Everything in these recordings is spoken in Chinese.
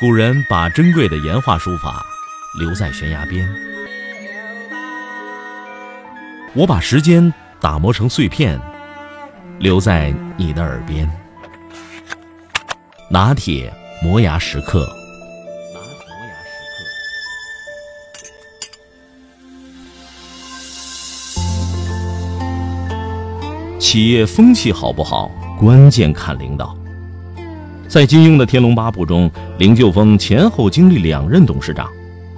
古人把珍贵的岩画书法留在悬崖边，我把时间打磨成碎片，留在你的耳边。拿铁磨牙时刻。企业风气好不好，关键看领导。在金庸的《天龙八部》中，灵鹫峰前后经历两任董事长，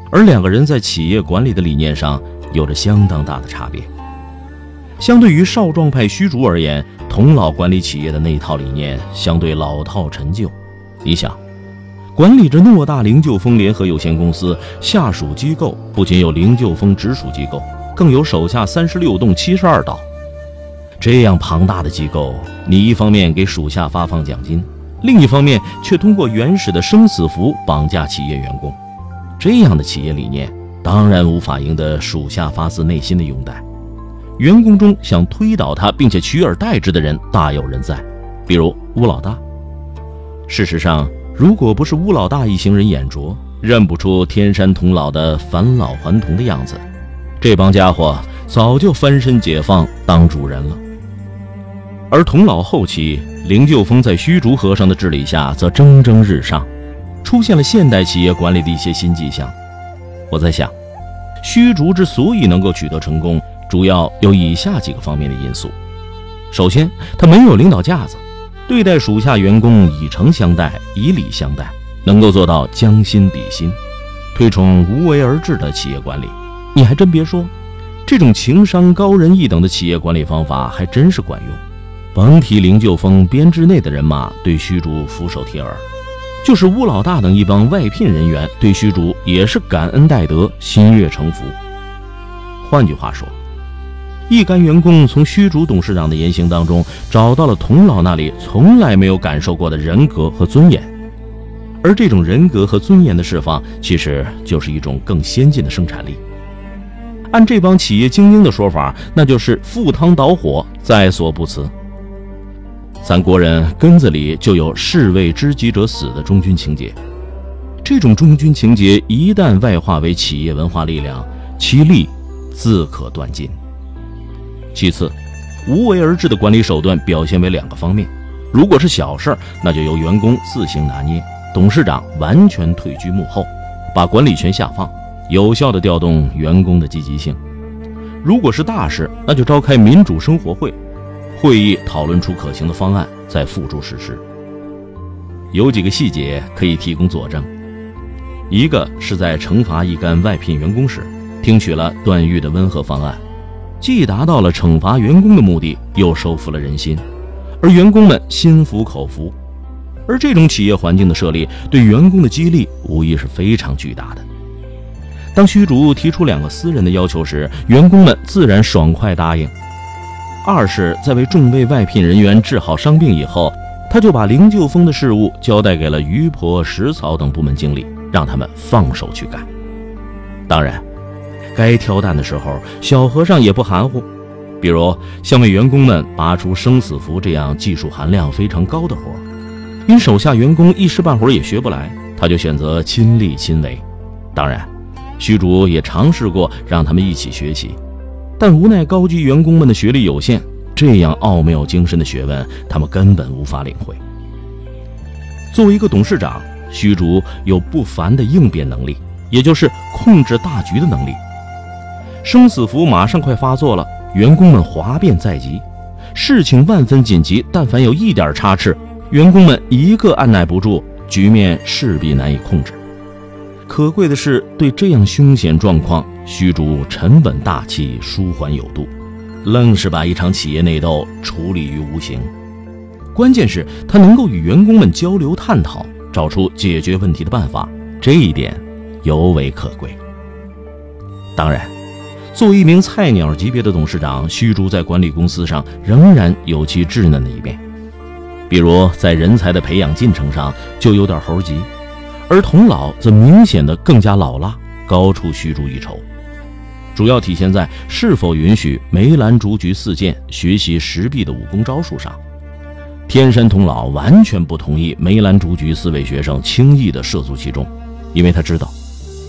而两个人在企业管理的理念上有着相当大的差别。相对于少壮派虚竹而言，童老管理企业的那一套理念相对老套陈旧。你想，管理着诺大灵鹫峰联合有限公司下属机构，不仅有灵鹫峰直属机构，更有手下三十六栋七十二岛。这样庞大的机构，你一方面给属下发放奖金。另一方面，却通过原始的生死符绑架企业员工，这样的企业理念当然无法赢得属下发自内心的拥戴。员工中想推倒他并且取而代之的人大有人在，比如乌老大。事实上，如果不是乌老大一行人眼拙，认不出天山童姥的返老还童的样子，这帮家伙早就翻身解放当主人了。而童姥后期。灵鹫峰在虚竹和尚的治理下，则蒸蒸日上，出现了现代企业管理的一些新迹象。我在想，虚竹之所以能够取得成功，主要有以下几个方面的因素：首先，他没有领导架子，对待属下员工以诚相待，以礼相待，能够做到将心比心，推崇无为而治的企业管理。你还真别说，这种情商高人一等的企业管理方法还真是管用。甭提灵鹫峰编制内的人马对虚竹俯首帖耳，就是乌老大等一帮外聘人员对虚竹也是感恩戴德、心悦诚服。换句话说，一干员工从虚竹董事长的言行当中找到了童老那里从来没有感受过的人格和尊严，而这种人格和尊严的释放，其实就是一种更先进的生产力。按这帮企业精英的说法，那就是赴汤蹈火，在所不辞。咱国人根子里就有士为知己者死的忠君情节，这种忠君情节一旦外化为企业文化力量，其利自可断尽。其次，无为而治的管理手段表现为两个方面：如果是小事儿，那就由员工自行拿捏，董事长完全退居幕后，把管理权下放，有效地调动员工的积极性；如果是大事，那就召开民主生活会。会议讨论出可行的方案，再付诸实施。有几个细节可以提供佐证：一个是在惩罚一干外聘员工时，听取了段誉的温和方案，既达到了惩罚员工的目的，又收服了人心，而员工们心服口服。而这种企业环境的设立，对员工的激励无疑是非常巨大的。当虚竹提出两个私人的要求时，员工们自然爽快答应。二是，在为众位外聘人员治好伤病以后，他就把灵鹫峰的事务交代给了余婆、食草等部门经理，让他们放手去干。当然，该挑担的时候，小和尚也不含糊，比如像为员工们拔出生死符这样技术含量非常高的活，因手下员工一时半会儿也学不来，他就选择亲力亲为。当然，虚竹也尝试过让他们一起学习。但无奈高级员工们的学历有限，这样奥妙精深的学问，他们根本无法领会。作为一个董事长，虚竹有不凡的应变能力，也就是控制大局的能力。生死符马上快发作了，员工们哗变在即，事情万分紧急，但凡有一点差池，员工们一个按耐不住，局面势必难以控制。可贵的是，对这样凶险状况。虚竹沉稳大气，舒缓有度，愣是把一场企业内斗处理于无形。关键是，他能够与员工们交流探讨，找出解决问题的办法，这一点尤为可贵。当然，作为一名菜鸟级别的董事长，虚竹在管理公司上仍然有其稚嫩的一面，比如在人才的培养进程上就有点猴急，而童老则明显的更加老辣，高出虚竹一筹。主要体现在是否允许梅兰竹菊四剑学习石壁的武功招数上。天山童姥完全不同意梅兰竹菊四位学生轻易的涉足其中，因为他知道，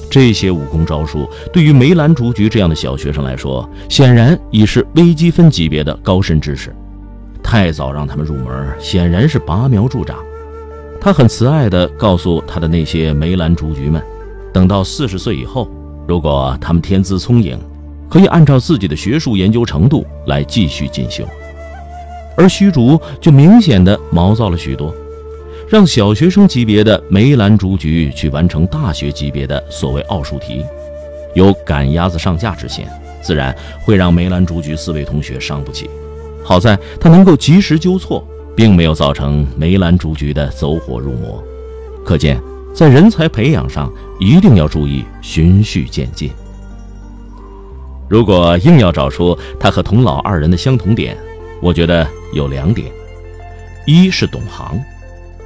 这些武功招数对于梅兰竹菊这样的小学生来说，显然已是微积分级别的高深知识。太早让他们入门，显然是拔苗助长。他很慈爱地告诉他的那些梅兰竹菊们，等到四十岁以后，如果他们天资聪颖，可以按照自己的学术研究程度来继续进修。而虚竹就明显的毛躁了许多，让小学生级别的梅兰竹菊去完成大学级别的所谓奥数题，有赶鸭子上架之嫌，自然会让梅兰竹菊四位同学伤不起。好在他能够及时纠错，并没有造成梅兰竹菊的走火入魔。可见，在人才培养上一定要注意循序渐进。如果硬要找出他和童老二人的相同点，我觉得有两点：一是懂行，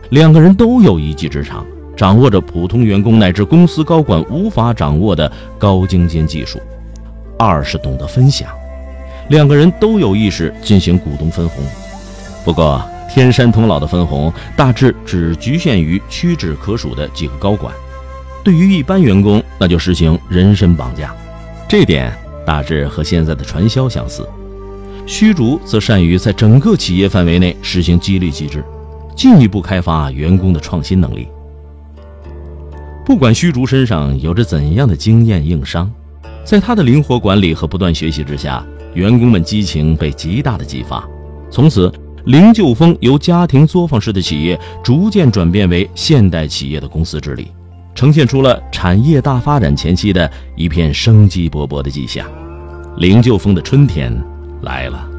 两个人都有一技之长，掌握着普通员工乃至公司高管无法掌握的高精尖技术；二是懂得分享。两个人都有意识进行股东分红，不过天山童姥的分红大致只局限于屈指可数的几个高管，对于一般员工那就实行人身绑架，这点大致和现在的传销相似。虚竹则善于在整个企业范围内实行激励机制，进一步开发员工的创新能力。不管虚竹身上有着怎样的经验硬伤，在他的灵活管理和不断学习之下。员工们激情被极大的激发，从此灵鹫峰由家庭作坊式的企业逐渐转变为现代企业的公司治理，呈现出了产业大发展前期的一片生机勃勃的迹象。灵鹫峰的春天来了。